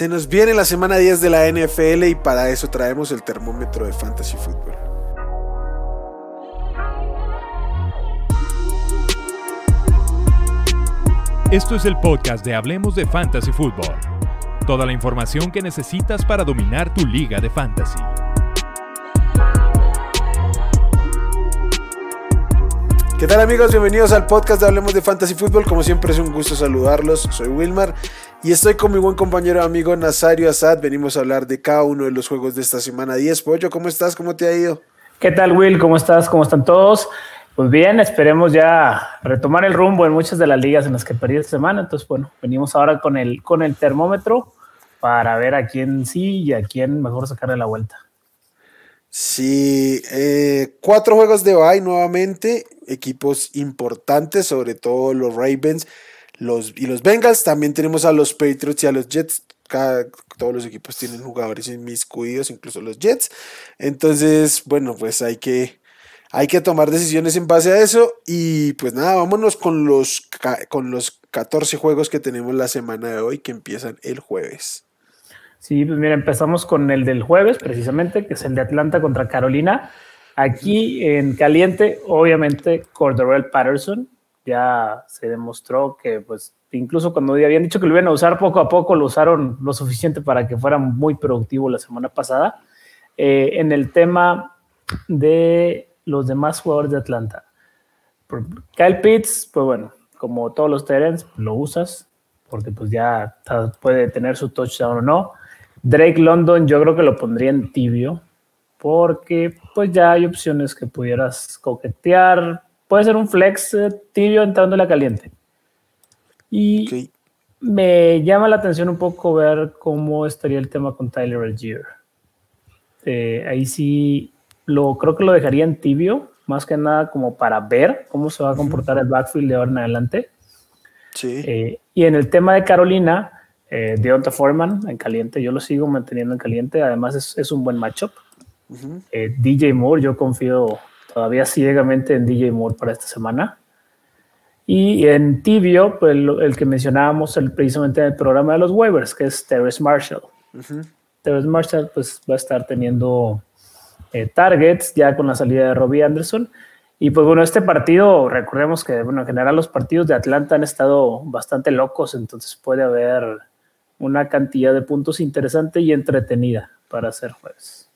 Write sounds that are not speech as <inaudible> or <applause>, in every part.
Se nos viene la semana 10 de la NFL y para eso traemos el termómetro de Fantasy Football. Esto es el podcast de Hablemos de Fantasy Football. Toda la información que necesitas para dominar tu liga de fantasy. ¿Qué tal amigos? Bienvenidos al podcast de Hablemos de Fantasy Football. Como siempre es un gusto saludarlos. Soy Wilmar y estoy con mi buen compañero amigo Nazario Asad. Venimos a hablar de cada uno de los juegos de esta semana 10. Pollo, ¿cómo estás? ¿Cómo te ha ido? ¿Qué tal Will? ¿Cómo estás? ¿Cómo están todos? Pues bien, esperemos ya retomar el rumbo en muchas de las ligas en las que perdí esta semana. Entonces, bueno, venimos ahora con el, con el termómetro para ver a quién sí y a quién mejor sacarle la vuelta. Sí, eh, cuatro juegos de bye nuevamente, equipos importantes, sobre todo los Ravens los, y los Bengals. También tenemos a los Patriots y a los Jets. todos los equipos tienen jugadores inmiscuidos, incluso los Jets. Entonces, bueno, pues hay que, hay que tomar decisiones en base a eso. Y pues nada, vámonos con los, con los 14 juegos que tenemos la semana de hoy, que empiezan el jueves. Sí, pues mira, empezamos con el del jueves, precisamente, que es el de Atlanta contra Carolina. Aquí en caliente, obviamente, Cordarrelle Patterson ya se demostró que, pues, incluso cuando habían dicho que lo iban a usar poco a poco, lo usaron lo suficiente para que fuera muy productivo la semana pasada. Eh, en el tema de los demás jugadores de Atlanta, Kyle Pitts, pues bueno, como todos los Terens, lo usas porque pues ya puede tener su touchdown o no. Drake London yo creo que lo pondría en tibio porque pues ya hay opciones que pudieras coquetear. Puede ser un flex eh, tibio entrando la caliente. Y me llama la atención un poco ver cómo estaría el tema con Tyler Algier. Eh, ahí sí lo creo que lo dejaría en tibio, más que nada como para ver cómo se va a comportar el backfield de ahora en adelante. Sí. Eh, y en el tema de Carolina, eh, Deonta Foreman en caliente, yo lo sigo manteniendo en caliente, además es, un buen matchup. Eh, DJ Moore, yo confío todavía ciegamente en DJ Moore para esta semana. Y en tibio, pues el, que mencionábamos el, precisamente en el programa de los waivers, que es Terrence Marshall. Terrence Marshall pues va a estar teniendo eh, targets ya con la salida de Robbie Anderson. Y pues bueno, este partido, recordemos que bueno, en general los partidos de Atlanta han estado bastante locos, entonces puede haber una cantidad de puntos interesante y entretenida para hacer jueves.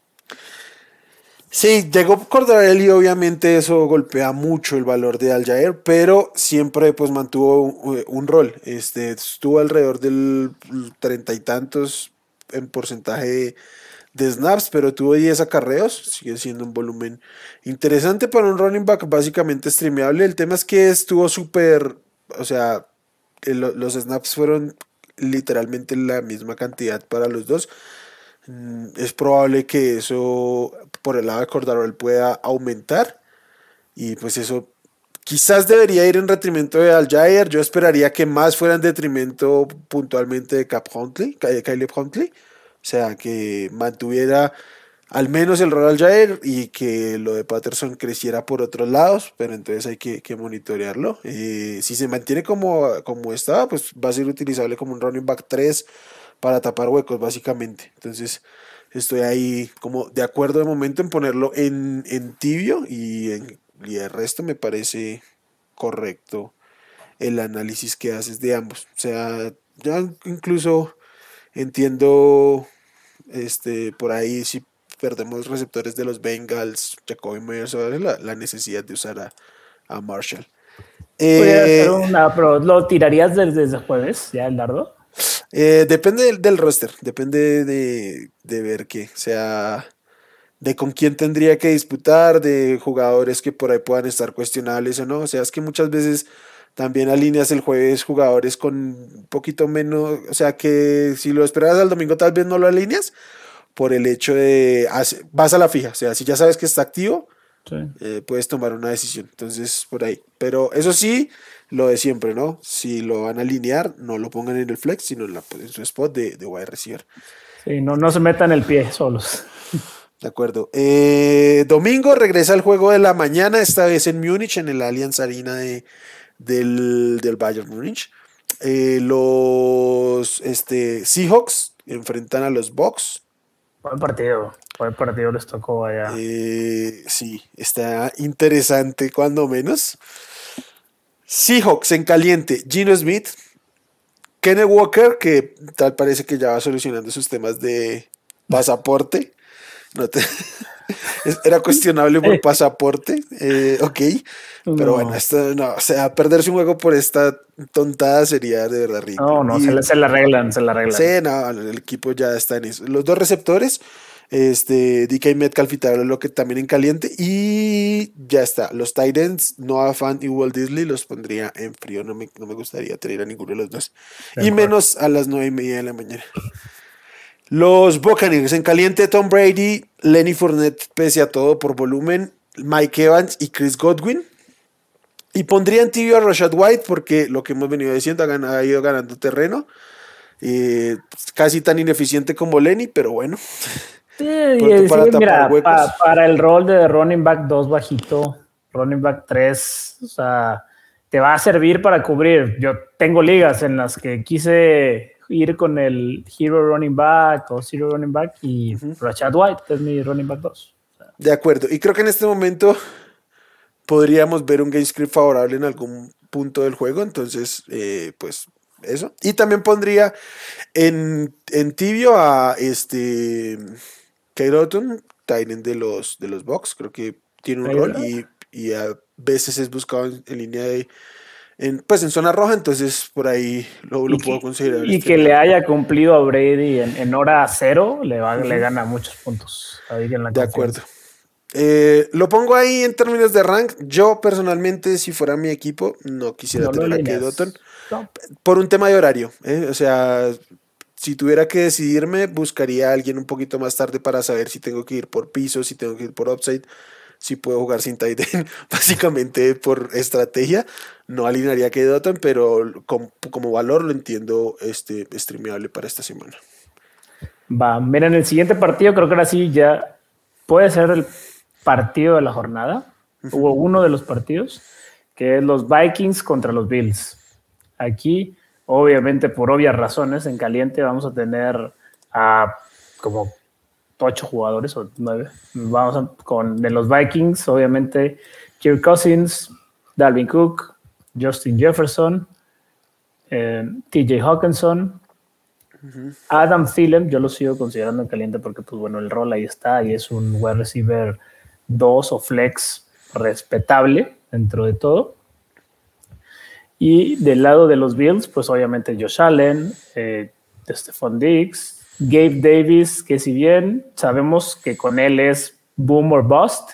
Sí, llegó Cordarelli, obviamente eso golpea mucho el valor de Al pero siempre pues mantuvo un, rol. Este, estuvo alrededor del treinta y tantos en porcentaje de, snaps, pero tuvo 10 acarreos, sigue siendo un volumen interesante para un running back básicamente streameable. El tema es que estuvo súper, o sea, los snaps fueron literalmente la misma cantidad para los dos. Mm, es probable que eso por el lado de Cordarol pueda aumentar y pues eso quizás debería ir en detrimento de Al Jair. Yo esperaría que más fuera en detrimento puntualmente de Cap Huntley, Caleb Huntley. O sea, que mantuviera al menos el rol al Jair y que lo de Patterson creciera por otros lados, pero entonces hay que, monitorearlo. Eh, si se mantiene como, como estaba, pues va a ser utilizable como un running back 3 para tapar huecos, básicamente. Entonces estoy ahí como de acuerdo de momento en ponerlo en, tibio y, en, y el resto me parece correcto el análisis que haces de ambos. O sea, ya incluso entiendo este por ahí si perdemos receptores de los Bengals, Jacoby Myers, la, la necesidad de usar a, Marshall. Eh, una, pero ¿lo tirarías desde, desde jueves, ya el dardo? Eh, depende del, roster, depende de, ver qué, o sea, de con quién tendría que disputar, de jugadores que por ahí puedan estar cuestionables o no. O sea, es que muchas veces también alineas el jueves jugadores con un poquito menos, o sea, que si lo esperas al domingo tal vez no lo alineas, por el hecho de, vas a la fija, o sea, si ya sabes que está activo, eh, puedes tomar una decisión. Entonces, por ahí. Pero eso sí, lo de siempre, ¿no? Si lo van a alinear, no lo pongan en el flex, sino en, la, su spot de, de wide receiver. Sí, no, no se metan el pie solos. <laughs> De acuerdo. Eh, domingo regresa el juego de la mañana, esta vez en Múnich, en el Allianz Arena de, del, del Bayern Múnich. Eh, los este, Seahawks enfrentan a los Bucks. Buen partido. Buen partido les tocó allá. Eh, sí, está interesante cuando menos. Seahawks en caliente. Gino Smith. Kenneth Walker, que tal parece que ya va solucionando sus temas de pasaporte. No te... <laughs> Era cuestionable por <laughs> pasaporte, eh, ok. Pero bueno, esto no, o sea, perderse un juego por esta tontada sería de verdad rico. No, no, se, se, la arreglan, se la arreglan. Sí, no, el equipo ya está en eso. Los dos receptores, este, DK Metcalf y lo que también en caliente. Y ya está. Los Titans, Noah Fan y Walt Disney los pondría en frío. No me, no me gustaría tener a ninguno de los dos. y menos a las nueve y media de la mañana. Los Buccaneers en caliente, Tom Brady, Lenny Fournette, pese a todo por volumen, Mike Evans y Chris Godwin. Y pondría en tibio a Rashad White porque lo que hemos venido diciendo ha, ido ganando terreno. Eh, casi tan ineficiente como Lenny, pero bueno. Sí, para, mira, para el rol de running back 2 bajito, running back 3, o sea, te va a servir para cubrir. Yo tengo ligas en las que quise ir con el Hero Running Back o Zero Running Back y Rashad White, que es mi running back 2. de acuerdo. Y creo que en este momento podríamos ver un game script favorable en algún punto del juego. Entonces, eh, pues eso. Y también pondría en, en tibio a este Kairoton, Titan de los, de los Bucks. Creo que tiene un rol y, y, a veces es buscado en línea de en, pues en zona roja, entonces por ahí lo, lo puedo considerar. Y que le haya cumplido a Brady en, hora cero, le, va, le gana muchos puntos. de acuerdo. Eh, lo pongo ahí en términos de rank. Yo personalmente, si fuera mi equipo, no quisiera tener a Kate Dotton. Por un tema de horario. ¿eh? O sea, si tuviera que decidirme, buscaría a alguien un poquito más tarde para saber si tengo que ir por piso, si tengo que ir por upside si puedo jugar sin tight <laughs> básicamente por estrategia. No alinearía que Dotton, pero como, valor lo entiendo este, streameable para esta semana. Va, miren, el siguiente partido creo que ahora sí ya puede ser el partido de la jornada, Hubo uno de los partidos, que es los Vikings contra los Bills. Aquí, obviamente, por obvias razones, en caliente vamos a tener a como ocho jugadores o nueve. Vamos con de los Vikings, obviamente, Kirk Cousins, Dalvin Cook, Justin Jefferson, eh, TJ Hawkinson, Adam Thielen, yo lo sigo considerando en caliente porque, pues bueno, el rol ahí está y es un wide receiver 2 o flex respetable dentro de todo. Y del lado de los Bills, pues obviamente Josh Allen, eh, Stephon Diggs, Gabe Davis, que si bien sabemos que con él es boom or bust,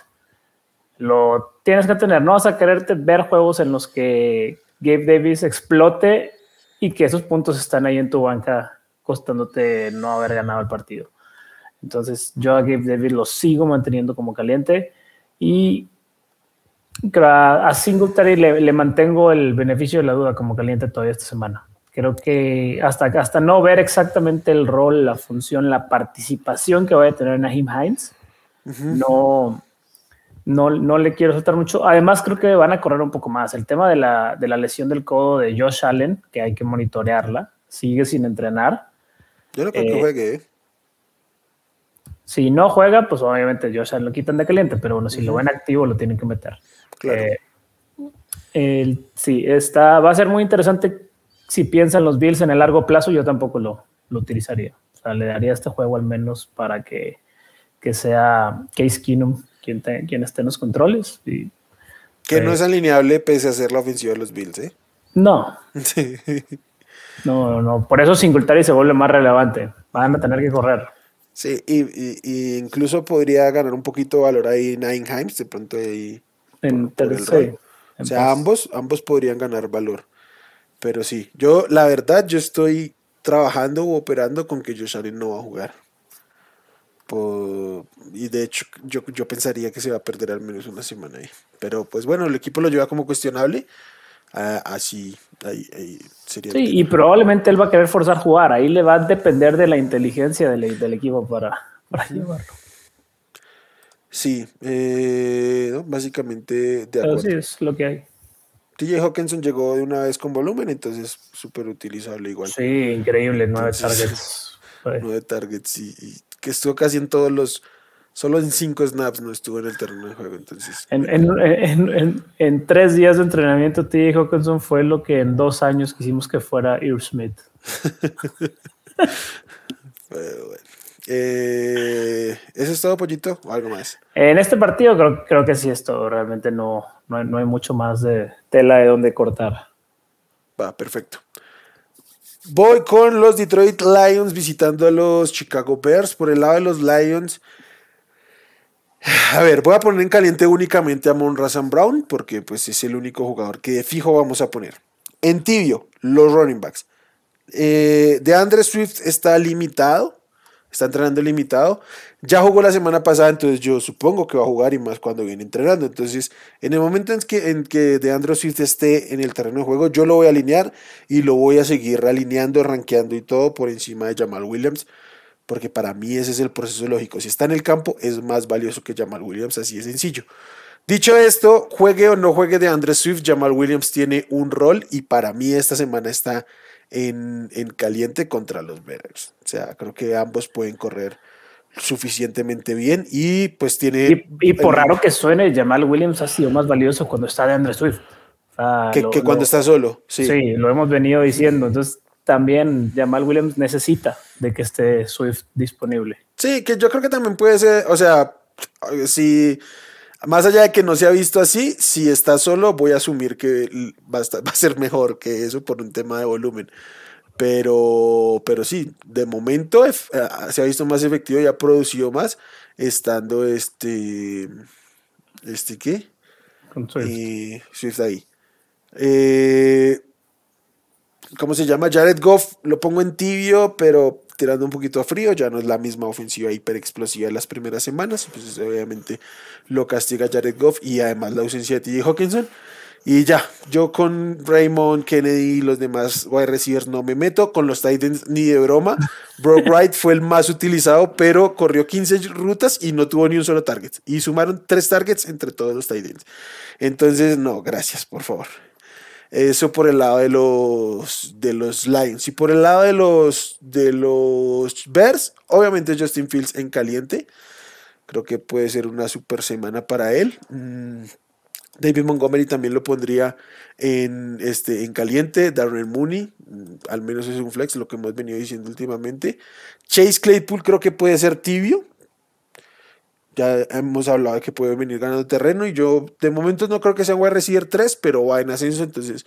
lo tienes que tener. No vas a quererte ver juegos en los que Gabe Davis explote y que esos puntos están ahí en tu banca costándote no haber ganado el partido. Entonces yo a Gabe Davis lo sigo manteniendo como caliente y a Singletary le, le mantengo el beneficio de la duda como caliente todavía esta semana. Creo que hasta, hasta no ver exactamente el rol, la función, la participación que vaya a tener Nahim Hines, no, no, no le quiero soltar mucho. Además, creo que van a correr un poco más. El tema de la, de la lesión del codo de Josh Allen, que hay que monitorearla, sigue sin entrenar. Yo no creo que eh, juegue. ¿eh? Si no juega, pues obviamente Josh Allen lo quitan de caliente, pero bueno, si lo ven activo, lo tienen que meter. Claro. Eh, sí, está, va a ser muy interesante si piensan los Bills en el largo plazo, yo tampoco lo, lo utilizaría. O sea, le daría este juego al menos para que, que sea Case Keenum quien, quien esté en los controles. Y, que no es alineable pese a ser la ofensiva de los Bills, ¿eh? <laughs> No. No, no. Por eso Singletary se vuelve más relevante. Van a tener que correr. Sí, y, incluso podría ganar un poquito de valor ahí Nine Himes, de pronto ahí. En tercer, O sea, ambos, ambos podrían ganar valor. Pero sí, yo la verdad yo estoy trabajando o operando con que Josh Allen no va a jugar. y de hecho yo, yo pensaría que se va a perder al menos una semana ahí. Pero pues bueno, el equipo lo lleva como cuestionable. Ah, así ahí, sería. Sí, y probablemente él va a querer forzar jugar. Ahí le va a depender de la inteligencia del, del equipo para, para llevarlo. Sí, eh, básicamente de acuerdo. sí, es lo que hay. TJ Hawkinson llegó de una vez con volumen, entonces súper utilizable igual. Sí, increíble, nueve targets. <laughs> Nueve targets y, que estuvo casi en todos los, solo en cinco snaps no estuvo en el terreno de juego, entonces. En, tres días de entrenamiento, TJ Hawkinson fue lo que en dos años quisimos que fuera Ear Smith. <laughs> Eh, ¿Eso es todo, Pollito? ¿O algo más? En este partido creo, creo que sí es todo. Realmente no, no hay, no, hay, mucho más de tela de donde cortar. Va, perfecto. Voy con los Detroit Lions visitando a los Chicago Bears. Por el lado de los Lions. A ver, voy a poner en caliente únicamente a Mon Brown porque pues es el único jugador que de fijo vamos a poner. En tibio, los running backs. Eh, de Andre Swift está limitado está entrenando limitado. Ya jugó la semana pasada, entonces yo supongo que va a jugar y más cuando viene entrenando. Entonces, en el momento en que, en que DeAndre Swift esté en el terreno de juego, yo lo voy a alinear y lo voy a seguir alineando, rankeando y todo por encima de Jamal Williams. Porque para mí ese es el proceso lógico. Si está en el campo, es más valioso que Jamal Williams, así de sencillo. Dicho esto, juegue o no juegue de Andre Swift, Jamal Williams tiene un rol y para mí esta semana está en, caliente contra los Bears. O sea, creo que ambos pueden correr suficientemente bien y pues tiene... Y, por raro que suene, Jamal Williams ha sido más valioso cuando está de Andre Swift. que, cuando está solo. Sí. sí, lo hemos venido diciendo. Entonces también Jamal Williams necesita de que esté Swift disponible. Sí, que yo creo que también puede ser, o sea, si más allá de que no se ha visto así, si está solo, voy a asumir que <laughs> va a, ser mejor que eso por un tema de volumen. Pero, pero sí, de momento eh, se ha visto más efectivo y ha producido más estando este. ¿Este qué? Con Swift. Swift ahí. Eh, ¿Cómo se llama? Jared Goff lo pongo en tibio, pero tirando un poquito a frío, ya no es la misma ofensiva hiper explosiva de las primeras semanas, pues obviamente lo castiga Jared Goff y además la ausencia de TJ Hawkinson. Y ya, yo con Raymond, Kennedy y los demás wide receivers no me meto. Con los Titans ni de broma. <laughs> Brock Wright fue el más utilizado, pero corrió 15 rutas y no tuvo ni un solo target. Y sumaron tres targets entre todos los Titans. Entonces, no, gracias, por favor. Eso por el lado de los, de los Lions. Y por el lado de los, de los Bears, obviamente Justin Fields en caliente. Creo que puede ser una super semana para él. Mm, David Montgomery también lo pondría en, este, en caliente. Darren Mooney, mm, al menos es un flex, lo que hemos venido diciendo últimamente. Chase Claypool creo que puede ser tibio. Ya hemos hablado de que puede venir ganando terreno y yo de momento no creo que sea un wide receiver 3, pero va en ascenso, entonces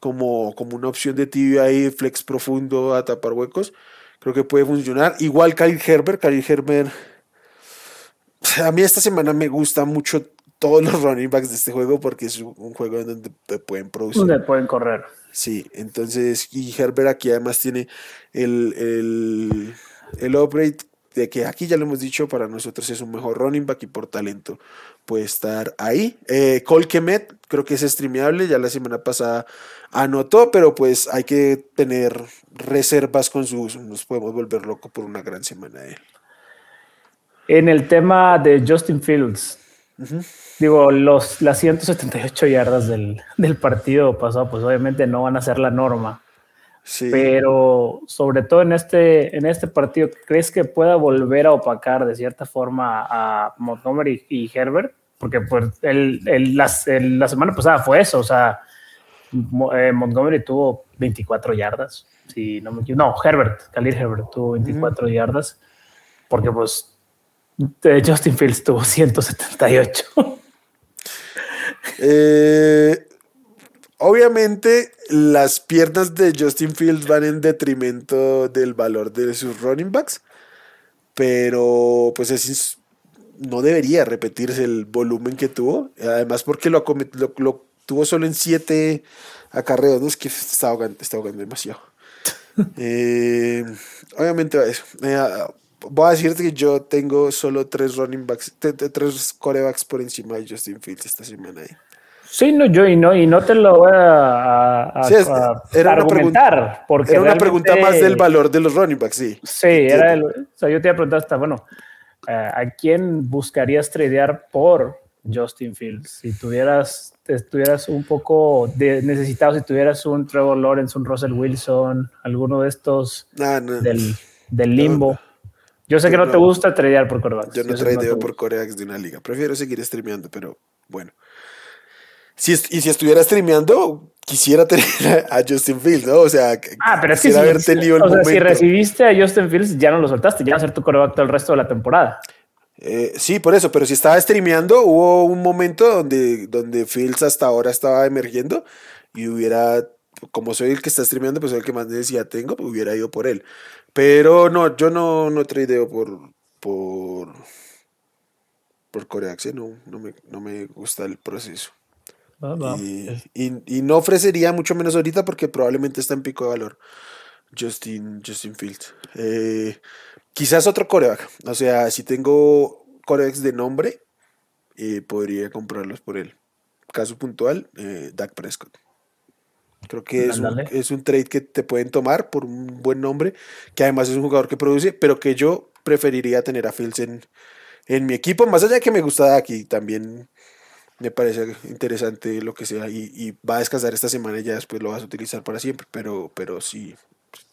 como, como una opción de tibio ahí, flex profundo a tapar huecos, creo que puede funcionar. Igual Kyle Herbert, Kyle Herbert, a mí esta semana me gusta mucho todos los running backs de este juego porque es un juego en donde pueden producir. Donde pueden correr. Sí, entonces, y Herbert aquí además tiene el, el, el upgrade de que aquí ya lo hemos dicho, para nosotros es un mejor running back y por talento puede estar ahí. Eh, Cole Kemet, creo que es streameable, ya la semana pasada anotó, pero pues hay que tener reservas con sus, nos podemos volver loco por una gran semana de él. En el tema de Justin Fields, digo, los, las 178 yardas del, del partido pasado, pues obviamente no van a ser la norma pero sobre todo en este, en este partido, ¿crees que pueda volver a opacar de cierta forma a Montgomery y Herbert? Porque pues, el, el, la, semana pasada fue eso, o sea, eh, Montgomery tuvo 24 yardas, si no me No, Herbert, Khalil Herbert tuvo 24 yardas, porque pues Justin Fields tuvo 178. eh, Obviamente, las piernas de Justin Fields van en detrimento del valor de sus running backs, pero pues es, no debería repetirse el volumen que tuvo, además porque lo, lo, tuvo solo en siete acarreos, no es que está ahogando, está ahogando demasiado. <laughs> Eh, obviamente eso. Eh, voy a decirte que yo tengo solo tres running backs, tres corebacks por encima de Justin Fields esta semana. Ahí. Sí, no, yo y no, y no te lo voy a, argumentar. porque era una pregunta más del valor de los running backs, sí. Sí, era el, o sea, yo te iba a preguntar hasta, bueno, eh, ¿a quién buscarías tradear por Justin Fields. Si tuvieras, estuvieras un poco necesitado, si tuvieras un Trevor Lawrence, un Russell Wilson, alguno de estos Del, limbo. Yo sé que no, te gusta tradear por corebacks. Yo no tradeo por corebacks de una liga. Prefiero seguir streameando, pero bueno. Si, y si estuviera streameando, quisiera <laughs> tener a Justin Fields, ¿no? O sea, ah, pero es que si, haber tenido el o sea, si recibiste a Justin Fields, ya no lo soltaste, ya va a ser tu coreback todo el resto de la temporada. Eh, sí, por eso, pero si estaba streameando, hubo un momento donde, donde Fields hasta ahora estaba emergiendo y hubiera, como soy el que está streameando, pues soy el que más necesidad tengo, pues hubiera ido por él. Pero no, yo no, no tradeo por, por, por Coreax, ¿eh? no, no, me, no me gusta el proceso. Y, no ofrecería mucho menos ahorita porque probablemente está en pico de valor. Justin, Justin Fields. Eh, quizás otro coreback. O sea, si tengo corebacks de nombre, eh, podría comprarlos por él. Caso puntual, eh, Dak Prescott. Creo que es un, es un, trade que te pueden tomar por un buen nombre, que además es un jugador que produce, pero que yo preferiría tener a Fields en, en mi equipo, más allá de que me gusta aquí también me parece interesante lo que sea y, va a descansar esta semana y ya después lo vas a utilizar para siempre, pero, pero sí,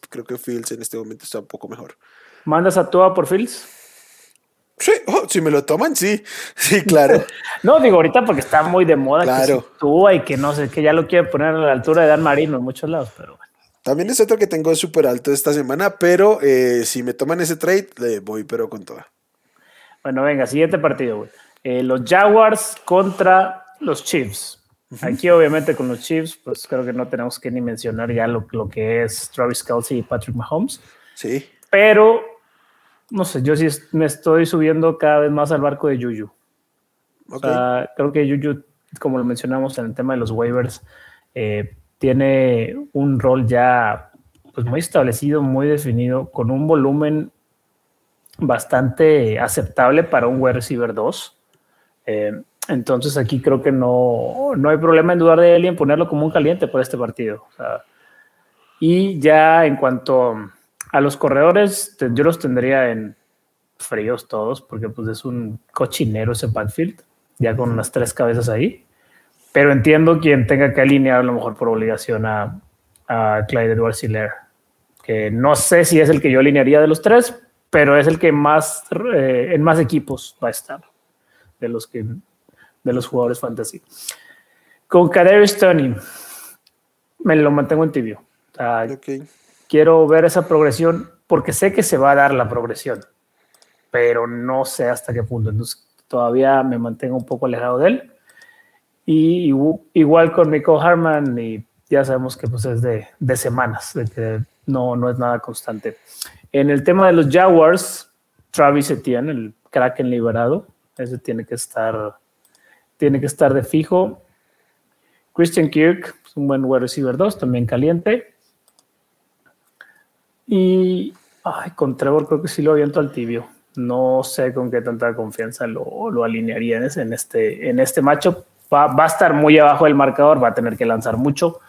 creo que Fields en este momento está un poco mejor. ¿Mandas a Tua por Fields? Sí, oh, si me lo toman, sí, <laughs> sí, claro. <laughs> no, digo ahorita porque está muy de moda claro. que Tua y que no sé, que ya lo quiere poner a la altura de Dan Marino en muchos lados, pero bueno. También es otro que tengo súper alto esta semana, pero eh, si me toman ese trade, le voy pero con toda. Bueno, venga, siguiente partido, güey. Eh, los Jaguars contra los Chiefs. Aquí obviamente con los Chiefs, pues creo que no tenemos que ni mencionar ya lo, lo que es Travis Kelsey y Patrick Mahomes. Sí. Pero, no sé, yo sí me estoy subiendo cada vez más al barco de Juju. creo que Juju, como lo mencionamos en el tema de los waivers, eh, tiene un rol ya pues, muy establecido, muy definido, con un volumen bastante aceptable para un wide receiver 2. Eh, entonces aquí creo que no, no hay problema en dudar de él y en ponerlo como un caliente por este partido. y ya en cuanto a los corredores, yo los tendría en fríos todos, porque pues es un cochinero ese backfield, ya con unas tres cabezas ahí. Pero entiendo quien tenga que alinear a lo mejor por obligación a, a Clyde Edwards que no sé si es el que yo alinearía de los tres, pero es el que más eh, en más equipos va a estar de los que de los jugadores fantasy. Con Kadarius Tony me lo mantengo en tibio. Quiero ver esa progresión porque sé que se va a dar la progresión, pero no sé hasta qué punto. Entonces todavía me mantengo un poco alejado de él. Y igual con Michael Harman, y ya sabemos que pues es de, de semanas, de que no, no es nada constante. En el tema de los Jaguars, Travis Etienne, el Kraken liberado, ese tiene que estar, tiene que estar de fijo. Christian Kirk, pues, un buen wide receiver 2, también caliente. Y ay, con Trevor creo que sí lo aviento al tibio. No sé con qué tanta confianza lo, lo alinearía en este, en este macho. Va, va, a estar muy abajo del marcador, va a tener que lanzar mucho.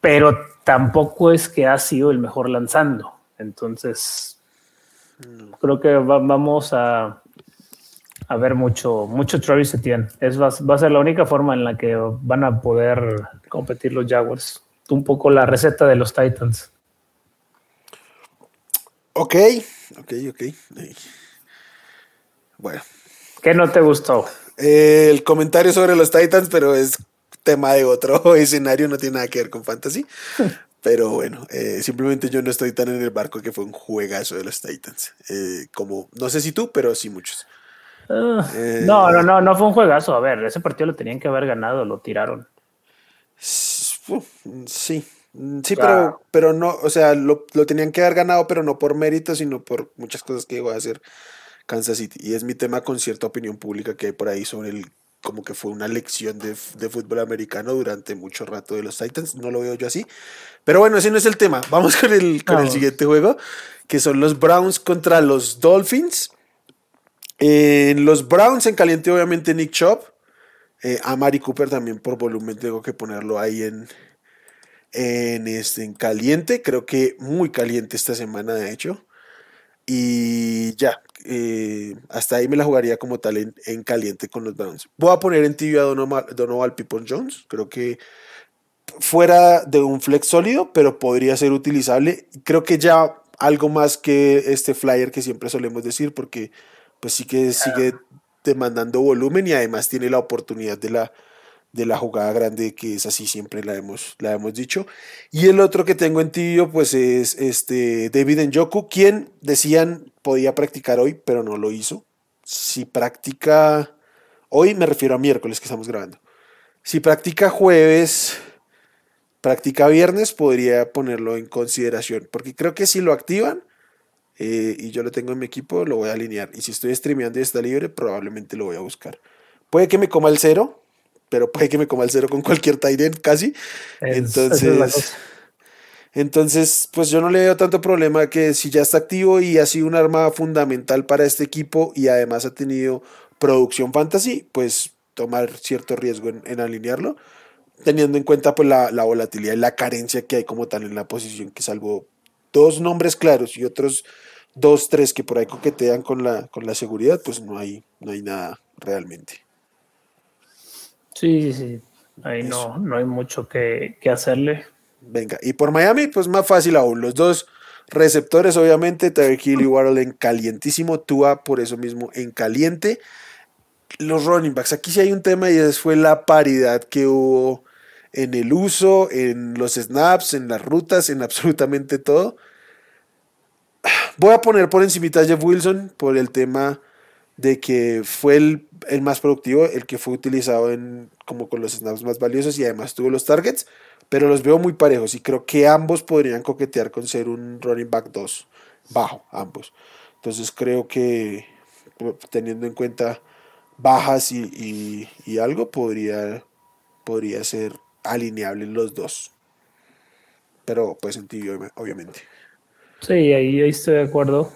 Pero tampoco es que ha sido el mejor lanzando. Entonces, creo que vamos a, a ver mucho, mucho Travis Etienne. Es, va, a ser la única forma en la que van a poder competir los Jaguars. Un poco la receta de los Titans. Ok, ok, ok. Bueno. ¿Qué no te gustó? el comentario sobre los Titans, pero es tema de otro <laughs> escenario, no tiene nada que ver con fantasy. <laughs> Pero bueno, eh, simplemente yo no estoy tan en el barco que fue un juegazo de los Titans. Eh, como, no sé si tú, pero sí muchos. Eh, no, no, no, no fue un juegazo. A ver, ese partido lo tenían que haber ganado, lo tiraron. Sí, sí, pero, pero no, o sea, lo, tenían que haber ganado, pero no por mérito, sino por muchas cosas que iba a hacer Kansas City. Y es mi tema con cierta opinión pública que hay por ahí sobre el como que fue una lección de, de, fútbol americano durante mucho rato de los Titans. No lo veo yo así. Pero bueno, ese no es el tema. Vamos <laughs> con el, con el siguiente juego, que son los Browns contra los Dolphins. En los Browns en caliente, obviamente, Nick Chop. Eh, a Mari Cooper también por volumen tengo que ponerlo ahí en, en, este, en caliente. Creo que muy caliente esta semana, de hecho. Y ya, eh, hasta ahí me la jugaría como tal en, caliente con los Browns. Voy a poner en tibio a Donovan, Donovan People Jones. Creo que fuera de un flex sólido, pero podría ser utilizable. Creo que ya algo más que este flyer que siempre solemos decir, porque pues sí que sigue demandando volumen y además tiene la oportunidad de la, de la jugada grande que es así siempre la hemos, la hemos dicho. Y el otro que tengo en tibio pues es este David Njoku, quien decían podía practicar hoy, pero no lo hizo. Si practica hoy, me refiero a miércoles que estamos grabando. Si practica jueves, practica viernes, podría ponerlo en consideración, porque creo que si lo activan eh, y yo lo tengo en mi equipo, lo voy a alinear. Y si estoy streameando y está libre, probablemente lo voy a buscar. Puede que me coma el cero, pero puede que me coma el cero con cualquier tight casi. entonces, entonces, pues yo no le veo tanto problema que si ya está activo y ha sido un arma fundamental para este equipo y además ha tenido producción fantasy, pues tomar cierto riesgo en alinearlo teniendo en cuenta pues, la, volatilidad y la carencia que hay como tal en la posición, que salvo dos nombres claros y otros dos, tres que por ahí coquetean con la, con la seguridad, pues no hay, no hay nada realmente. Sí, sí, ahí no, no hay mucho que, hacerle. Venga, y por Miami, pues más fácil aún, los dos receptores, obviamente, Tyreek Hill y Waddle en calientísimo, Tua por eso mismo en caliente. Los running backs, aquí sí hay un tema y es fue la paridad que hubo en el uso, en los snaps, en las rutas, en absolutamente todo. Voy a poner por encima a Jeff Wilson por el tema de que fue el, más productivo, el que fue utilizado en, como con los snaps más valiosos y además tuvo los targets, pero los veo muy parejos y creo que ambos podrían coquetear con ser un running back 2, bajo ambos. Entonces creo que teniendo en cuenta bajas y, y algo, podría, podría ser alineables los dos. Pero pues en tibio, obviamente. Sí, ahí, estoy de acuerdo.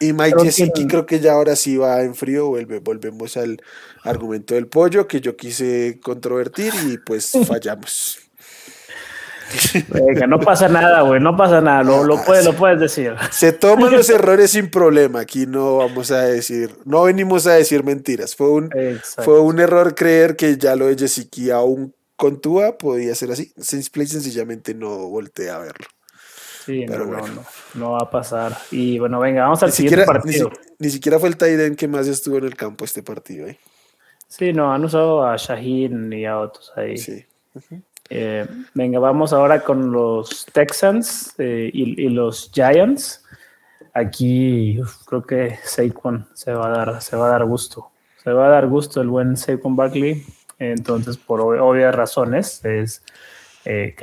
Y Mike Gesicki creo que ya ahora sí va en frío, vuelve, volvemos al argumento del pollo que yo quise controvertir y pues <laughs> fallamos. Venga, no pasa nada, güey, no pasa nada, lo, lo, puedes, lo puedes decir. Se toman <laughs> los errores sin problema, aquí no vamos a decir, no venimos a decir mentiras, fue un, fue un error creer que ya lo de Jessica aún con Tua podía ser así. Play sencillamente no voltea a verlo. Sí, no, no, no, va a pasar. Y bueno, venga, vamos al siguiente partido. Ni, siquiera fue el Tiden que más estuvo en el campo este partido. ¿eh? Sí, no, han usado a Shaheen y a otros ahí. Sí. Eh, venga, vamos ahora con los Texans eh, y, los Giants. Aquí creo que Saquon se va a dar, se va a dar gusto. Se va a dar gusto el buen Saquon Barkley. Entonces, por obvias razones, es eh.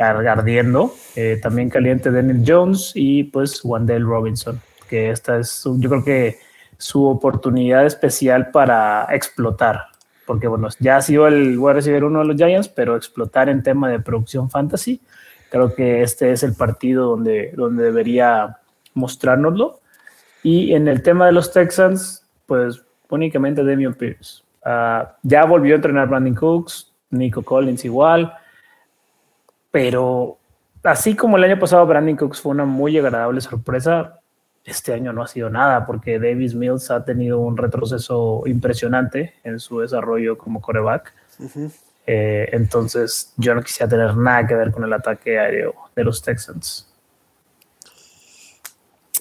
Eh, también caliente Daniel Jones y pues Wandell Robinson, que esta es, yo creo que su oportunidad especial para explotar. Porque bueno, ya ha sido el voy a recibir uno de los Giants, pero explotar en tema de producción fantasy, creo que este es el partido donde, donde debería mostrárnoslo. Y en el tema de los Texans, pues únicamente Damian Pierce. Ah, ya volvió a entrenar Brandon Cooks, Nico Collins igual, pero así como el año pasado Brandon Cooks fue una muy agradable sorpresa, este año no ha sido nada porque Davis Mills ha tenido un retroceso impresionante en su desarrollo como coreback. Eh, entonces yo no quisiera tener nada que ver con el ataque aéreo de los Texans.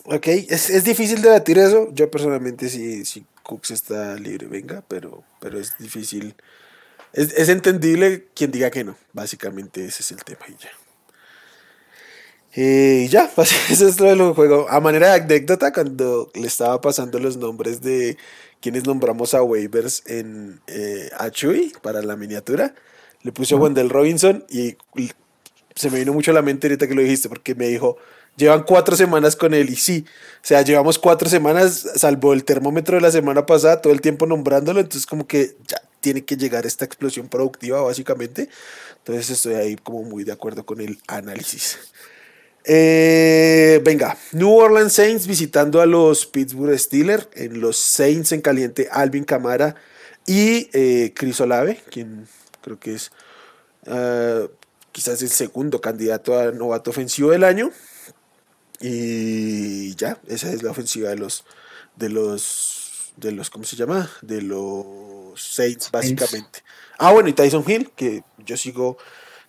Ok, es, es difícil debatir eso. Yo personalmente sí, sí Cooks está libre, venga, pero, pero es difícil. Es, entendible quien diga que no. Básicamente ese es el tema y ya. Y ya, <laughs> eso es lo del juego. A manera de anécdota, cuando le estaba pasando los nombres de quienes nombramos a waivers en eh, para la miniatura, le puse a Wendell Robinson y se me vino mucho a la mente ahorita que lo dijiste, porque me dijo, Llevan cuatro semanas con él y sí, o sea, llevamos cuatro semanas, salvo el termómetro de la semana pasada, todo el tiempo nombrándolo, entonces como que ya tiene que llegar esta explosión productiva básicamente. Entonces estoy ahí como muy de acuerdo con el análisis. Eh, venga, New Orleans Saints visitando a los Pittsburgh Steelers, en los Saints en caliente Alvin Camara y eh, Chris Olave, quien creo que es ah, quizás el segundo candidato a novato ofensivo del año. Y ya, esa es la ofensiva de los, de los, de los, ¿cómo se llama? De los Saints, básicamente. Ah, bueno, y Tyson Hill, que yo sigo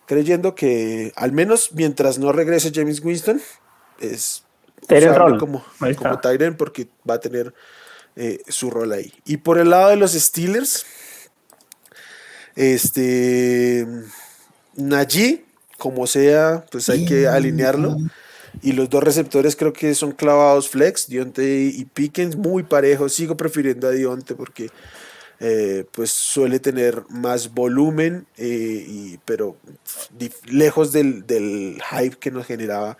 creyendo que al menos mientras no regrese James Winston, es como, como Tyren porque va a tener eh, su rol ahí. Y por el lado de los Steelers, este Najee, como sea, pues hay que alinearlo. Y los dos receptores creo que son clavados flex, Dionte y Pickens, muy parejos. Sigo prefiriendo a Dionte porque eh, pues suele tener más volumen, eh, y, pero lejos del, del, hype que nos generaba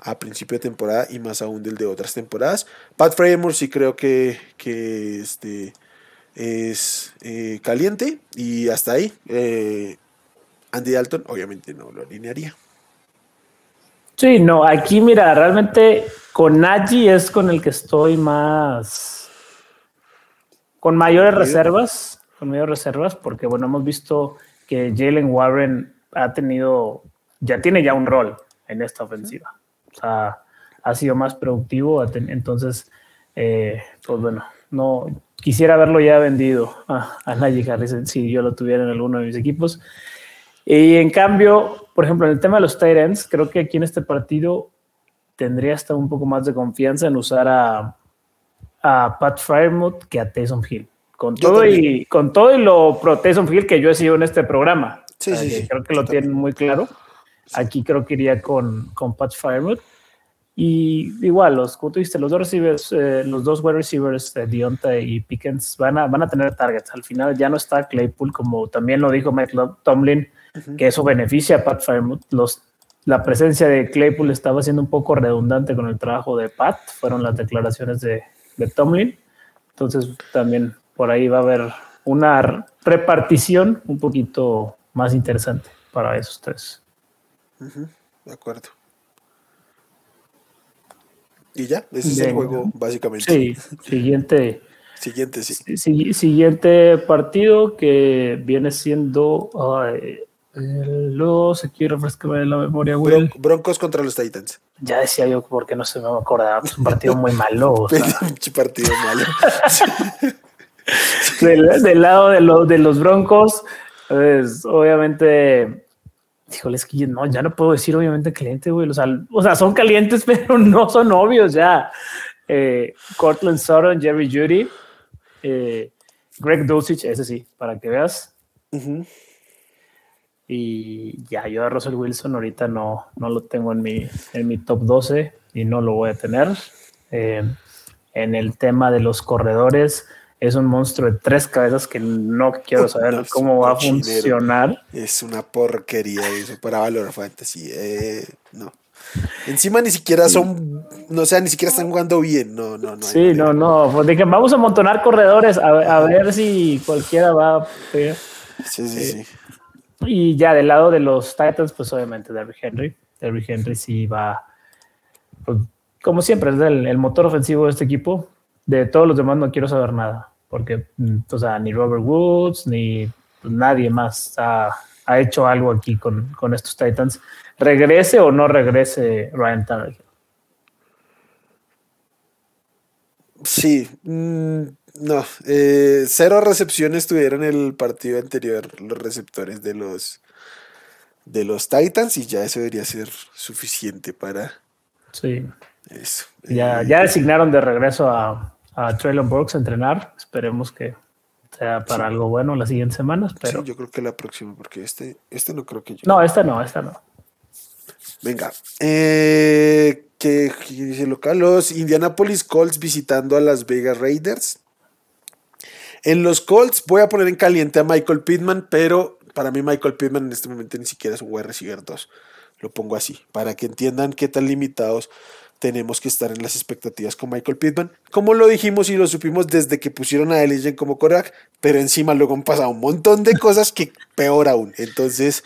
a principio de temporada y más aún del de otras temporadas. Pat Framer sí creo que, que este, es eh, caliente y hasta ahí. Andy Dalton obviamente no lo alinearía. Sí, no, aquí mira, realmente con Nagy es con el que estoy más. con mayores reservas, con mayores reservas, porque bueno, hemos visto que Jalen Warren ha tenido, ya tiene ya un rol en esta ofensiva. O sea, ha sido más productivo, entonces, eh, pues bueno, no quisiera haberlo ya vendido a, a Najee Harris si yo lo tuviera en alguno de mis equipos. Y en cambio, por ejemplo, en el tema de los tight ends, creo que aquí en este partido tendría hasta un poco más de confianza en usar a, a Pat Firemouth que a Taysom Hill. Con todo, y, con todo y lo pro Taysom Hill que yo he sido en este programa. Sí, sí, Creo que lo tienen muy claro. Aquí creo que iría con, con Pat Firemouth. Y igual, los, como tú dijiste, los dos receivers, eh, los dos wide receivers, de Dionta y Pickens, van a, van a tener targets. Al final ya no está Claypool, como también lo dijo Mike Tomlin que eso beneficia a Pat Fairmouth. Los, la presencia de Claypool estaba siendo un poco redundante con el trabajo de Pat, fueron las declaraciones de, de Tomlin. Entonces también por ahí va a haber una repartición un poquito más interesante para esos tres. de acuerdo. Y ya, ese es el juego básicamente. Sí, <laughs> siguiente. siguiente, sí. Siguiente partido que viene siendo los, aquí refrescame la memoria, güey. broncos contra los Titans. Ya decía yo porque no se me acordaba. Es un partido muy malo. O <laughs> partido malo. <laughs> del, lado de, los de los Broncos, pues, obviamente. Híjole, es que no, ya no puedo decir obviamente caliente, güey. O sea, o sea, son calientes, <laughs> pero no son obvios ya. Eh, Cortland Sutton, Jerry Judy, eh, Greg Dulcich, ese sí, para que veas. Y ya, yo a Russell Wilson ahorita no, no lo tengo en mi, en mi top 12 y no lo voy a tener. Eh, en el tema de los corredores, es un monstruo de tres cabezas que no quiero saber cómo va a funcionar. Es una porquería eso para Valor Fantasy. Eh, no. Encima ni siquiera son, no sé, ni siquiera están jugando bien. No, no, no. Sí, no, no. Pues dije, vamos a amontonar corredores a, ver si cualquiera va a. Sí, sí, sí. Y ya del lado de los Titans, pues obviamente Derrick Henry. Derrick Henry sí va, pues, como siempre, es el, motor ofensivo de este equipo. De todos los demás no quiero saber nada, porque, mm, o sea, ni Robert Woods, ni pues, nadie más ha, hecho algo aquí con, con, estos Titans. Regrese o no regrese Ryan Tannehill. Sí, mm, no, eh, cero recepciones tuvieron el partido anterior los receptores de los de los Titans y ya eso debería ser suficiente para sí. eso. Ya, eh, ya designaron de regreso a, a Traylon Brooks a entrenar. Esperemos que sea para algo bueno las siguientes semanas. Pero... yo creo que la próxima, porque este, este no creo que No, esta no, esta no. Venga. Eh, que dice local, los Indianapolis Colts visitando a Las Vegas Raiders. En los Colts voy a poner en caliente a Michael Pittman, pero para mí Michael Pittman en este momento ni siquiera es un wide receiver 2. Lo pongo así, para que entiendan qué tan limitados tenemos que estar en las expectativas con Michael Pittman. Como lo dijimos y lo supimos desde que pusieron a Elijah como coreback, pero encima luego han pasado un montón de cosas que peor aún. Entonces,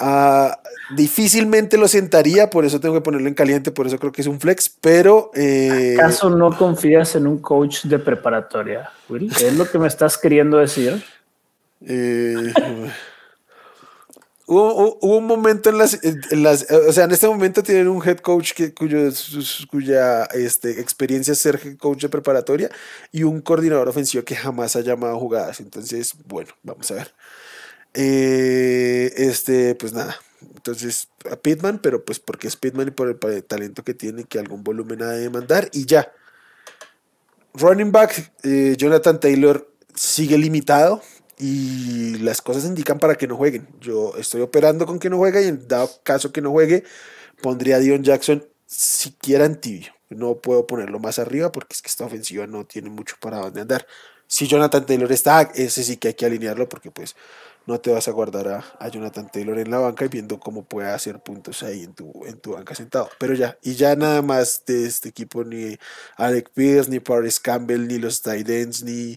uh, Difícilmente lo sentaría, por eso tengo que ponerlo en caliente, por eso creo que es un flex, pero... Eh, ¿Acaso no confías en un coach de preparatoria, ¿Es lo que me estás queriendo decir? Eh, Hubo, un momento en las, en las, o sea, en este momento tienen un head coach que, cuyo, cuya este, experiencia es ser head coach de preparatoria y un coordinador ofensivo que jamás ha llamado jugadas. Entonces, bueno, vamos a ver. Eh, este, pues nada. Entonces, a Pitman, pero pues porque es Pitman y por el, talento que tiene, que algún volumen ha de demandar y ya. Running back, eh, Jonathan Taylor sigue limitado y las cosas indican para que no jueguen. Yo estoy operando con que no juegue y en dado caso que no juegue, pondría a Dion Jackson siquiera en tibio. No puedo ponerlo más arriba porque es que esta ofensiva no tiene mucho para dónde andar. Si Jonathan Taylor está, ese sí que hay que alinearlo porque pues no te vas a guardar a, a, Jonathan Taylor en la banca y viendo cómo puede hacer puntos ahí en tu, en tu banca sentado. Pero ya, y ya nada más de este equipo, ni Alec Pierce, ni Paris Campbell, ni los Titans, ni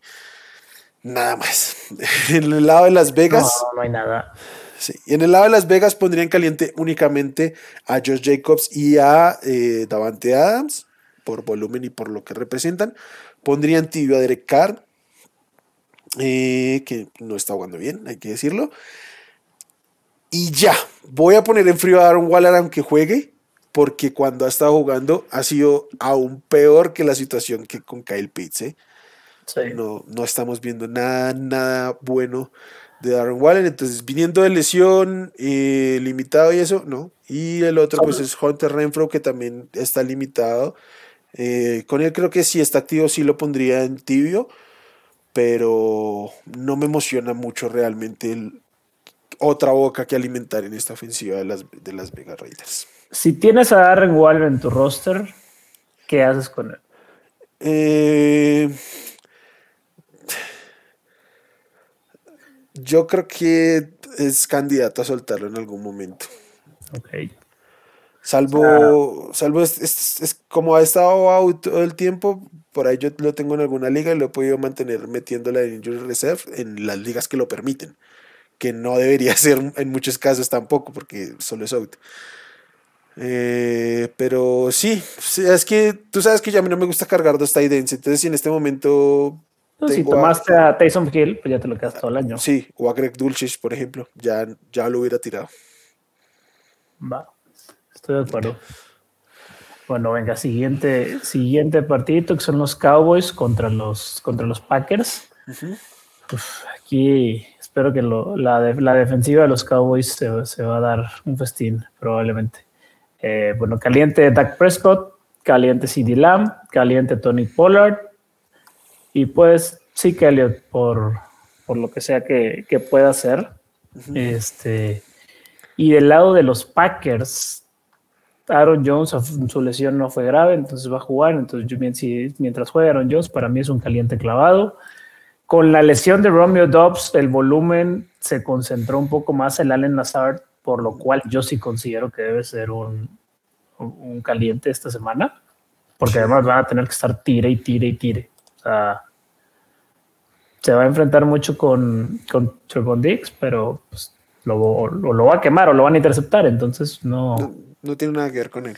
Nada más. <laughs> en el lado de Las Vegas. No, no hay nada. Sí. Y en el lado de Las Vegas pondrían caliente únicamente a Josh Jacobs y a eh, Davante Adams, por volumen y por lo que representan. Pondrían tibio a Derek Carr, eh, que no está jugando bien, hay que decirlo. Y ya, voy a poner en frío a Aaron Waller aunque juegue, porque cuando ha estado jugando ha sido aún peor que la situación que con Kyle Pitts. ¿eh? No, no estamos viendo nada, nada bueno de Darren Waller. Entonces, viniendo de lesión, eh, limitado y eso, no. Y el otro, pues es Hunter Renfro, que también está limitado. Eh, con él creo que si está activo, sí lo pondría en tibio, pero no me emociona mucho realmente otra boca que alimentar en esta ofensiva de las, de las Vegas Raiders. Si tienes a Darren Waller en tu roster, ¿qué haces con él? Eh, Yo creo que es candidato a soltarlo en algún momento. Ok. Salvo, salvo es, como ha estado out todo el tiempo, por ahí yo lo tengo en alguna liga y lo he podido mantener metiéndola en Injury Reserve en las ligas que lo permiten, que no debería <laughs> ser en muchos casos tampoco, porque solo es out. Eh, pero sí, es que tú sabes que ya a mí no me gusta cargar dos tight entonces si en este momento si tomaste a, Tyson Hill, pues ya te lo quedas todo el año. Sí, o a Greg Dulcich, por ejemplo, ya, ya lo hubiera tirado. Va, estoy de acuerdo. Bueno, venga, siguiente, siguiente partido que son los Cowboys contra los, contra los Packers. aquí espero que la, la, defensiva de los Cowboys se, va a dar un festín, probablemente. Eh, bueno, caliente Dak Prescott, caliente CD Lamb, caliente Tony Pollard, y pues sí que Elliot, por, por lo que sea que, pueda hacer. este, y del lado de los Packers, Aaron Jones, su lesión no fue grave, entonces va a jugar. Entonces, yo, mientras juega Aaron Jones, para mí es un caliente clavado. Con la lesión de Romeo Dobbs, el volumen se concentró un poco más en Allen Nazard, por lo cual yo sí considero que debe ser un, un caliente esta semana, porque además van a tener que estar tire y tire y tire se va a enfrentar mucho con, con Trevon Dix, pero pues, lo, lo, va a quemar o lo van a interceptar, entonces no... No, tiene nada que ver con él.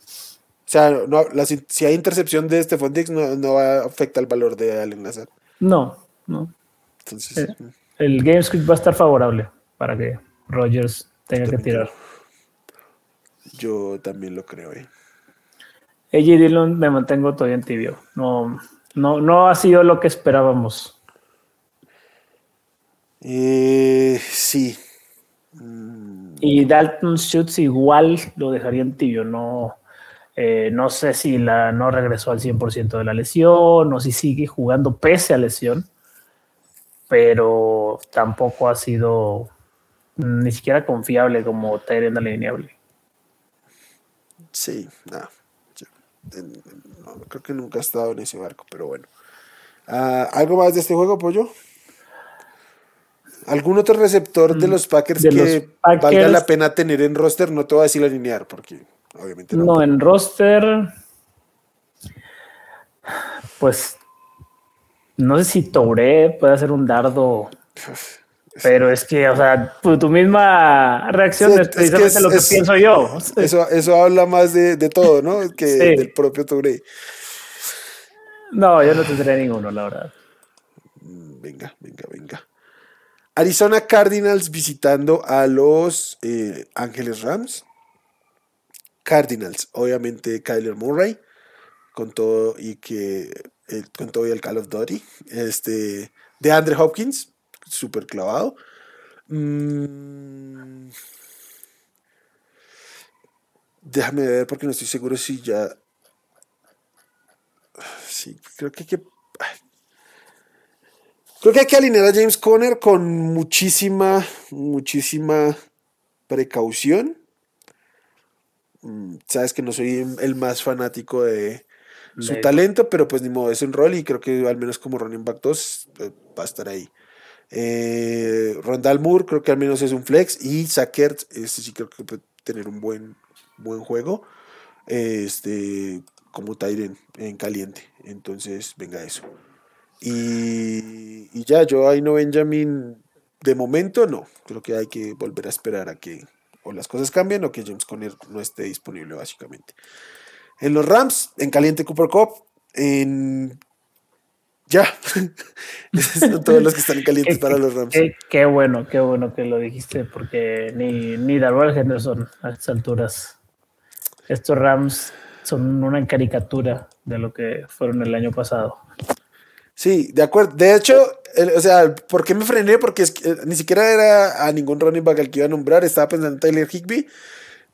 O sea, no, si hay intercepción de Stephon Dix, no, no afecta el valor de Allen Lazar. No, no. Entonces, eh, el, el game script va a estar favorable para que Rogers tenga que tirar. Yo también lo creo. Eh. AJ Dillon me mantengo todavía en tibio. No, no, no ha sido lo que esperábamos. Eh, sí. Y Dalton Schutz igual lo dejaría en tibio. No, eh, no sé si la, no regresó al 100% de la lesión o si sigue jugando pese a lesión. Pero tampoco ha sido ni siquiera confiable como Tyrant alineable. Sí, no creo que nunca ha estado en ese barco, pero bueno. Ah, ¿Algo más de este juego, Pollo? ¿Algún otro receptor de mm, los Packers que valga la pena tener en roster? No te voy a decir alinear, porque obviamente no. No, en roster. Pues. No sé si Touré puede hacer un dardo. Pero es que, o sea, tu, misma reacción es precisamente lo que pienso yo. Eso, eso habla más de, todo, ¿no? Que del propio Touré. No, yo no tendré ninguno, la verdad. Mm, venga, venga, venga. Arizona Cardinals visitando a los eh, Ángeles Rams. Cardinals, obviamente Kyler Murray, con todo y que eh, con todo y el Call of Duty. Este, de Andre Hopkins, súper clavado. Mm, déjame ver porque no estoy seguro si ya. Sí, creo que que. Creo que hay que alinear a James Conner con muchísima, muchísima precaución. Mm, sabes que no soy el más fanático de su talento, pero pues ni modo, es un rol y creo que al menos como running back 2 eh, va a estar ahí. Eh, Rondal Moore creo que al menos es un flex y Sackert, este sí creo que puede tener un buen, buen juego este, como Tyren en caliente. Entonces, venga eso. Y, y ya, yo ahí no Benjamin, de momento no. Creo que hay que volver a esperar a que o las cosas cambien o que James Conner no esté disponible básicamente. En los Rams, en caliente Cooper Cup, en ya. <laughs> son todos los que están <laughs> calientes para los Rams. Qué, bueno, qué bueno que lo dijiste, porque ni, ni Darrell Henderson a estas alturas. Estos Rams son una caricatura de lo que fueron el año pasado. Sí, de acuerdo. De hecho, o sea, ¿por qué me frené? Porque es que, eh, ni siquiera era a ningún running back al que iba a nombrar. Estaba pensando en Tyler Higby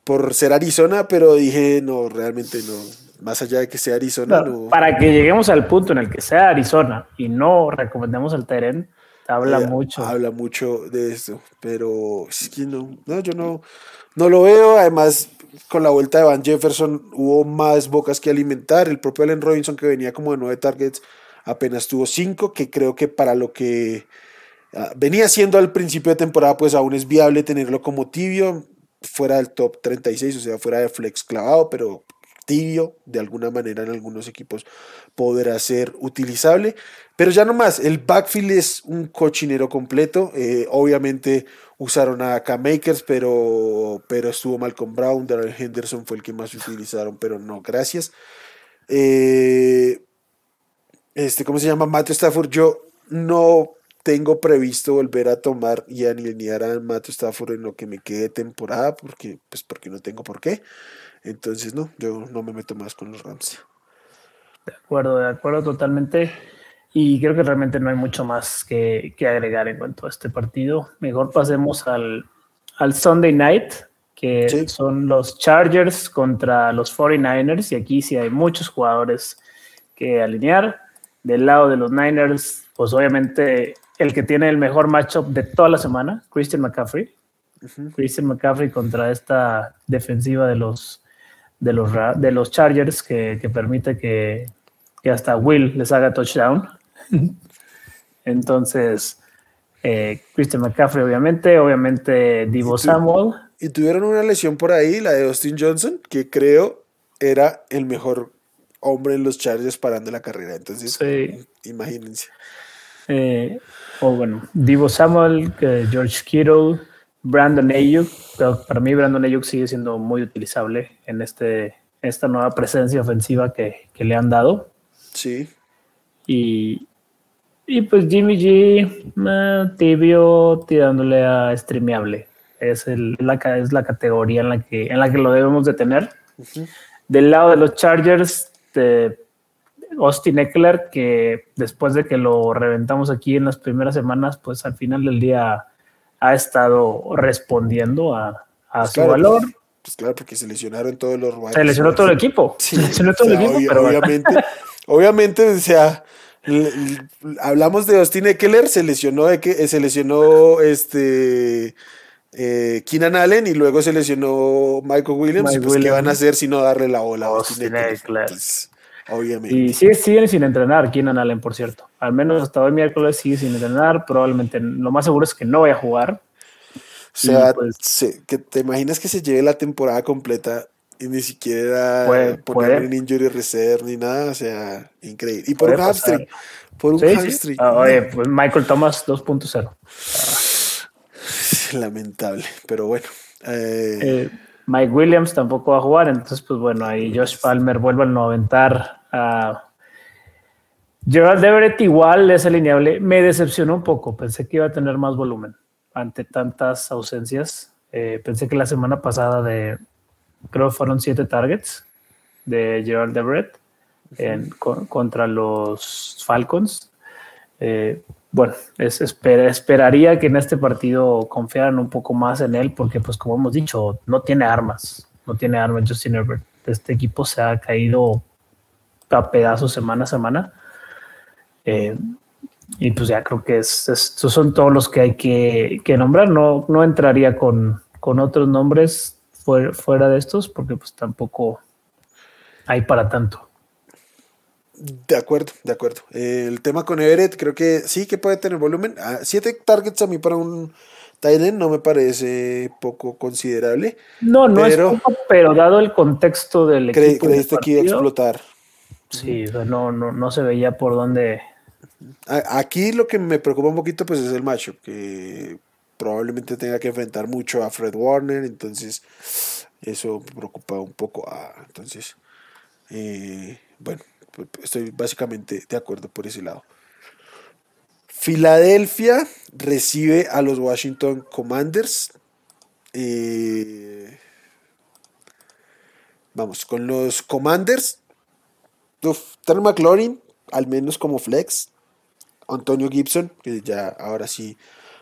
por ser Arizona, pero dije, no, realmente no. Más allá de que sea Arizona, no. Para que lleguemos al punto en el que sea Arizona y no recomendemos el Teren, habla eh, mucho. Habla mucho de esto, pero es que no, no, yo no, no lo veo. Además, con la vuelta de Van Jefferson hubo más bocas que alimentar. El propio Allen Robinson, que venía como de nueve targets, apenas tuvo cinco, que creo que para lo que ah, venía siendo al principio de temporada, pues aún es viable tenerlo como tibio, fuera del top 36, o sea, fuera de flex clavado, pero tibio, de alguna manera en algunos equipos podrá ser utilizable. Pero ya no más, el backfield es un cochinero completo. Eh, obviamente usaron a K-Makers, pero, pero estuvo Malcolm Brown, Darrell Henderson fue el que más utilizaron, pero no, gracias. Eh, este, ¿cómo se llama? Matthew Stafford, yo no tengo previsto volver a tomar y alinear a Matthew Stafford en lo que me quede temporada, porque, pues porque no tengo por qué. Entonces, no, yo no me meto más con los Rams. De acuerdo, de acuerdo totalmente. Y creo que realmente no hay mucho más que, agregar en cuanto a este partido. Mejor pasemos al, al Sunday Night, que son los Chargers contra los 49ers. Y aquí sí hay muchos jugadores que alinear. Del lado de los Niners, pues obviamente el que tiene el mejor matchup de toda la semana, Christian McCaffrey. Christian McCaffrey contra esta defensiva de los, de los, de los Chargers que, permite que, hasta Will les haga touchdown. <laughs> Entonces, eh, Christian McCaffrey, obviamente, obviamente Divo Samuel. Y tuvieron una lesión por ahí, la de Austin Johnson, que creo era el mejor hombre en los Chargers parando la carrera. Entonces, imagínense. Eh, o bueno, Divo Samuel, George Kittle, Brandon Ayuk. para mí, Brandon Ayuk sigue siendo muy utilizable en este, esta nueva presencia ofensiva que, le han dado. Sí. Y, y pues Jimmy G, eh, tibio, tirándole a streameable. Es, el, la, es la categoría en la, que, en la que lo debemos de tener. Del lado de los Chargers, de Austin Eckler, que después de que lo reventamos aquí en las primeras semanas, pues al final del día ha estado respondiendo a, pues su valor. Pues, claro, porque se lesionaron todos los Se lesionó todo el equipo. <laughs> se lesionó todo el equipo, pero obviamente, <laughs> obviamente, o sea, hablamos de Austin Eckler, se lesionó, se lesionó este eh, Keenan Allen y luego se lesionó Michael Williams. pues, ¿qué van a hacer si no darle la bola a Austin, Eckler? Pues, obviamente. Y sigue, siguen sin entrenar Keenan Allen, por cierto. Al menos hasta hoy miércoles sigue sin entrenar. Probablemente lo más seguro es que no vaya a jugar. O sea, pues, que te imaginas que se lleve la temporada completa y ni siquiera poner en injury reserve ni nada. O sea, increíble. Y por un hamstring. Por un hamstring. Ah, oye, pues Michael Thomas 2.0. <laughs> Lamentable, pero bueno. Eh, eh, Mike Williams tampoco va a jugar, entonces, pues bueno, ahí Josh Palmer vuelve a no aventar a, Gerald Everett igual es alineable. Me decepcionó un poco. Pensé que iba a tener más volumen ante tantas ausencias. Eh, pensé que la semana pasada de, creo que fueron siete targets de Gerald Everett en, contra los Falcons. Eh, bueno, es, esperaría que en este partido confiaran un poco más en él porque, pues como hemos dicho, no tiene armas. No tiene armas Justin Herbert. Este equipo se ha caído a pedazos semana a semana. Eh, y pues ya creo que estos son todos los que hay que, nombrar. No, no entraría con, con otros nombres fuera, fuera, de estos porque pues tampoco hay para tanto. De acuerdo, de acuerdo. el tema con Everett creo que sí que puede tener volumen. Ah, siete targets a mí para un Titan no me parece poco considerable. No, no es poco, pero dado el contexto del equipo. ¿Creíste que iba a explotar? Sí, no, no, no se veía por dónde. Aquí lo que me preocupa un poquito pues es el macho, que probablemente tenga que enfrentar mucho a Fred Warner, entonces eso me preocupa un poco. Ah, entonces, eh, bueno, estoy básicamente de acuerdo por ese lado. Filadelfia recibe a los Washington Commanders. Eh, vamos, con los Commanders. Uf, Terry McLaurin, al menos como flex. Antonio Gibson, que ya ahora sí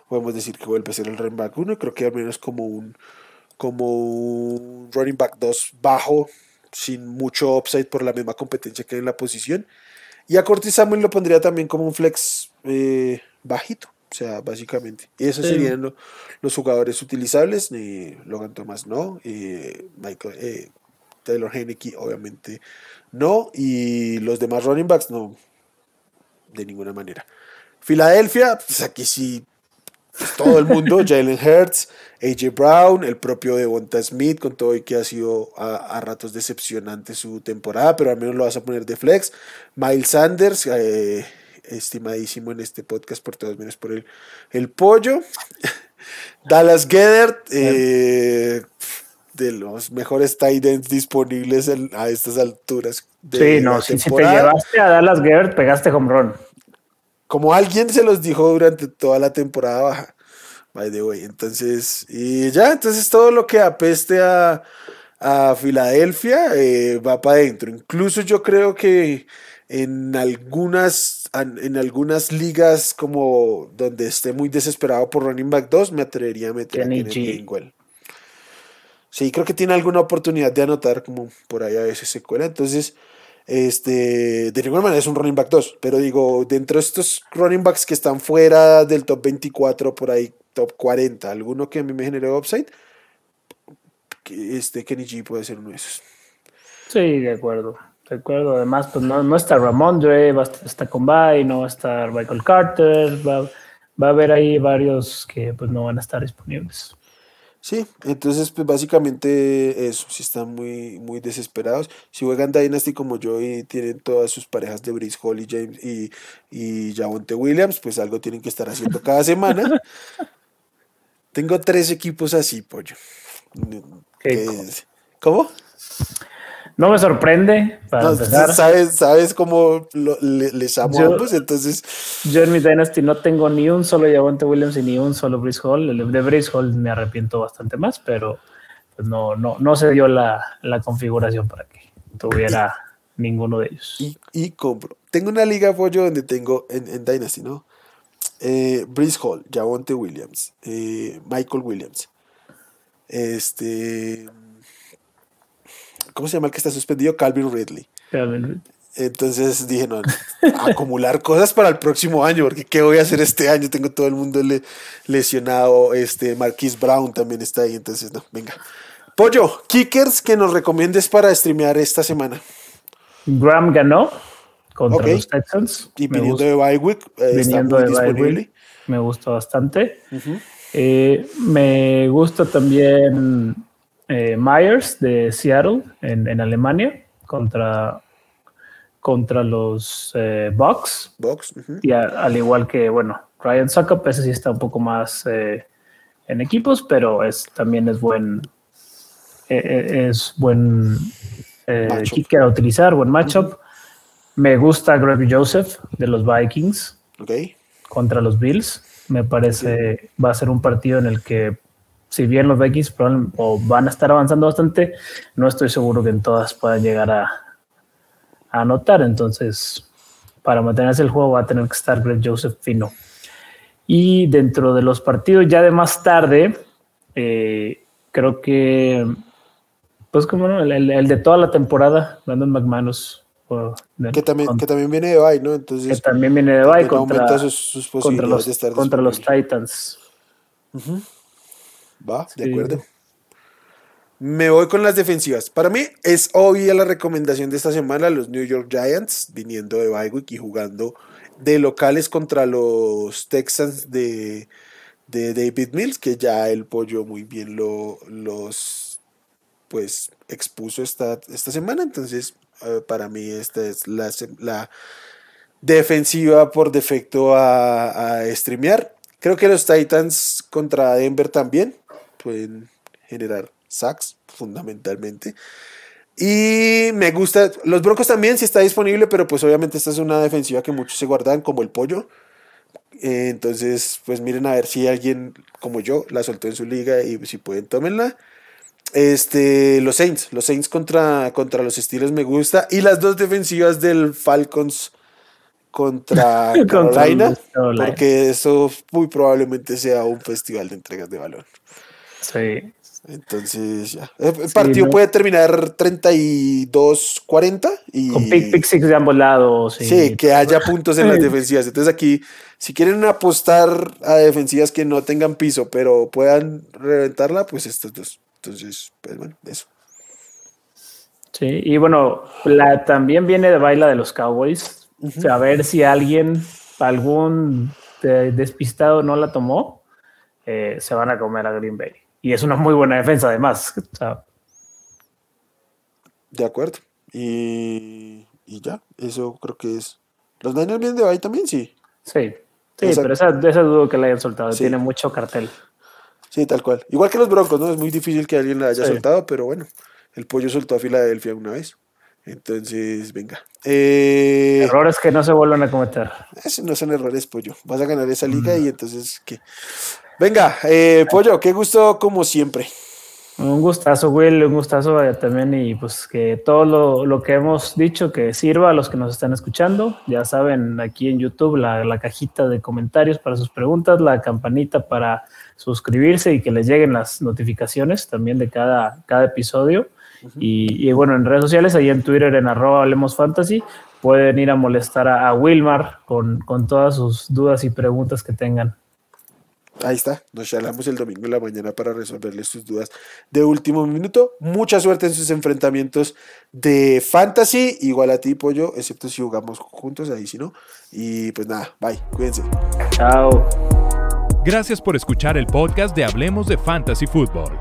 podemos decir que vuelve a ser el running back 1. Creo que al menos como un, como un running back 2 bajo, sin mucho upside por la misma competencia que hay en la posición. Y a Cortis Samuel lo pondría también como un flex eh, bajito. O sea, básicamente. Y esos serían los jugadores utilizables. Logan Thomas no. Michael, eh, Taylor Heineke obviamente no. Y los demás running backs no. De ninguna manera. Filadelfia, pues aquí sí. Pues todo el mundo. <laughs> Jalen Hurts. AJ Brown, el propio Devonta Smith, con todo y que ha sido a, ratos decepcionante su temporada, pero al menos lo vas a poner de flex. Miles Sanders, eh, estimadísimo en este podcast por todos menos por el, el pollo. <laughs> Dallas Gedert, eh, de los mejores tight ends disponibles a estas alturas. De sí, no, si, te llevaste a Dallas Gedert, pegaste home run. Como alguien se los dijo durante toda la temporada baja by the way. Entonces, y ya, entonces todo lo que apeste a, a Filadelfia eh, va para adentro. Incluso yo creo que en algunas, en algunas ligas como donde esté muy desesperado por running back 2, me atrevería a meter a Kenneth Gainwell. Sí, creo que tiene alguna oportunidad de anotar, como por ahí a veces se cuela. Entonces, este, de ninguna manera es un running back 2, pero digo, dentro de estos running backs que están fuera del top 24, por ahí top 40, alguno que a mí me genere upside, este Kenny G puede ser uno de esos. Sí, de acuerdo. De acuerdo, además, pues no, no está Ramondre, va a estar Combine, no va a estar Michael Carter, va, va, a haber ahí varios que pues no van a estar disponibles. Sí, entonces pues básicamente eso, si están muy, muy desesperados, si juegan Dynasty como yo y tienen todas sus parejas de Brice Hall y James y, y Javonte Williams, pues algo tienen que estar haciendo cada semana. Tengo tres equipos así, pollo. ¿Cómo? No me sorprende, para empezar. Sabes, sabes cómo les amo a ambos, entonces... Yo en mi Dynasty no tengo ni un solo Javonte Williams y ni un solo Brice Hall. El de Brice Hall me arrepiento bastante más, pero pues no, no, no se dio la, configuración para que tuviera ninguno de ellos. Y, compro. Tengo una liga pollo donde tengo en, en Dynasty, ¿no? eh, Brice Hall, Javonte Williams, eh, Michael Williams, este, ¿cómo se llama el que está suspendido? Calvin Ridley. Entonces dije, no, <laughs> acumular cosas para el próximo año, porque ¿qué voy a hacer este año? Tengo todo el mundo lesionado, este, Marquis Brown también está ahí, entonces no, venga. Pollo, kickers que nos recomiendes para streamear esta semana. Graham ganó contra los Texans. Y viniendo de Bywick. Eh, viniendo de me gusta bastante. Eh, me gusta también eh, Myers de Seattle en, Alemania contra, contra los Bucks. Bucks Y al igual que, bueno, Ryan Suckup, ese sí está un poco más en equipos, pero es, también es buen, es buen kicker a utilizar, buen matchup. Me gusta Greg Joseph de los Vikings Ok. contra los Bills. Me parece va a ser un partido en el que, si bien los Vikings probablemente- o van a estar avanzando bastante, no estoy seguro que en todas puedan llegar a, a anotar. Entonces, para mantenerse el juego va a tener que estar Greg Joseph fino. Y dentro de los partidos ya de más tarde, eh, creo que, pues como no, el, de toda la temporada, Brandon McManus. o Que también, con- que también viene de bye, ¿no? que Entonces, también viene de también contra, sus, sus contra los, de estar contra los. Titans. Va, de acuerdo. Me voy con las defensivas. Para mí es obvia la recomendación de esta semana, los New York Giants viniendo de bye week y jugando de locales contra los Texans de, de David Mills, que ya el pollo muy bien lo, los pues expuso esta, esta semana. Entonces, eh, para mí esta es la, la defensiva por defecto a, a streamear. Creo que los Titans contra Denver también pueden generar sacks fundamentalmente. Y me gusta, los Broncos también si está disponible, pero pues obviamente esta es una defensiva que muchos se guardan como el pollo. Eh, entonces, pues miren a ver si alguien como yo la soltó en su liga y si pueden, tómenla. Este, los Saints, los Saints contra, contra los Steelers me gusta. Y las dos defensivas del Falcons contra <laughs> Carolina. porque eso muy probablemente sea un festival de entregas de balón. Sí. Entonces, ya. El partido no. puede terminar 32-40 y Con pick, pick six de ambos lados. sí, que haya puntos en las Sí. defensivas. Entonces aquí, si quieren apostar a defensivas que no tengan piso, pero puedan reventarla, pues estas dos. Entonces, pues bueno, eso. Sí, y bueno, la, también viene de baila de los Cowboys. A ver si alguien, algún eh, despistado no la tomó, eh, se van a comer a Green Bay. Y es una muy buena defensa, además. O sea, De acuerdo. Y, y ya, eso creo que es. ¿Los Niners vienen de ahí también? Sí. sí, sí Exacto. pero esa, esa dudo que la hayan soltado. Sí. Tiene mucho cartel. Sí, tal cual. Igual que los Broncos, ¿no? Es muy difícil que alguien la haya Sí. soltado, pero bueno, el pollo soltó a Filadelfia una vez. Entonces, venga. Eh, Errores que no se vuelvan a cometer. Esos no son errores, pollo. Vas a ganar esa liga y entonces, ¿qué? Venga, eh, pollo, qué gusto como siempre. Un gustazo, Will, un gustazo eh, también y pues que todo lo, lo que hemos dicho que sirva a los que nos están escuchando. Ya saben, aquí en YouTube la, la cajita de comentarios para sus preguntas, la campanita para suscribirse y que les lleguen las notificaciones también de cada, cada episodio. Y, y bueno, en redes sociales, ahí en Twitter en arroba Hablemos Fantasy, pueden ir a molestar a, a Wilmar con, con todas sus dudas y preguntas que tengan. Ahí está, nos charlamos el domingo en la mañana para resolverles sus dudas de último minuto. Mucha suerte en sus enfrentamientos de fantasy. Igual a ti, pollo, excepto si jugamos juntos, ahí si no. Y pues nada, bye, cuídense. Chao. Gracias por escuchar el podcast de Hablemos de Fantasy Football.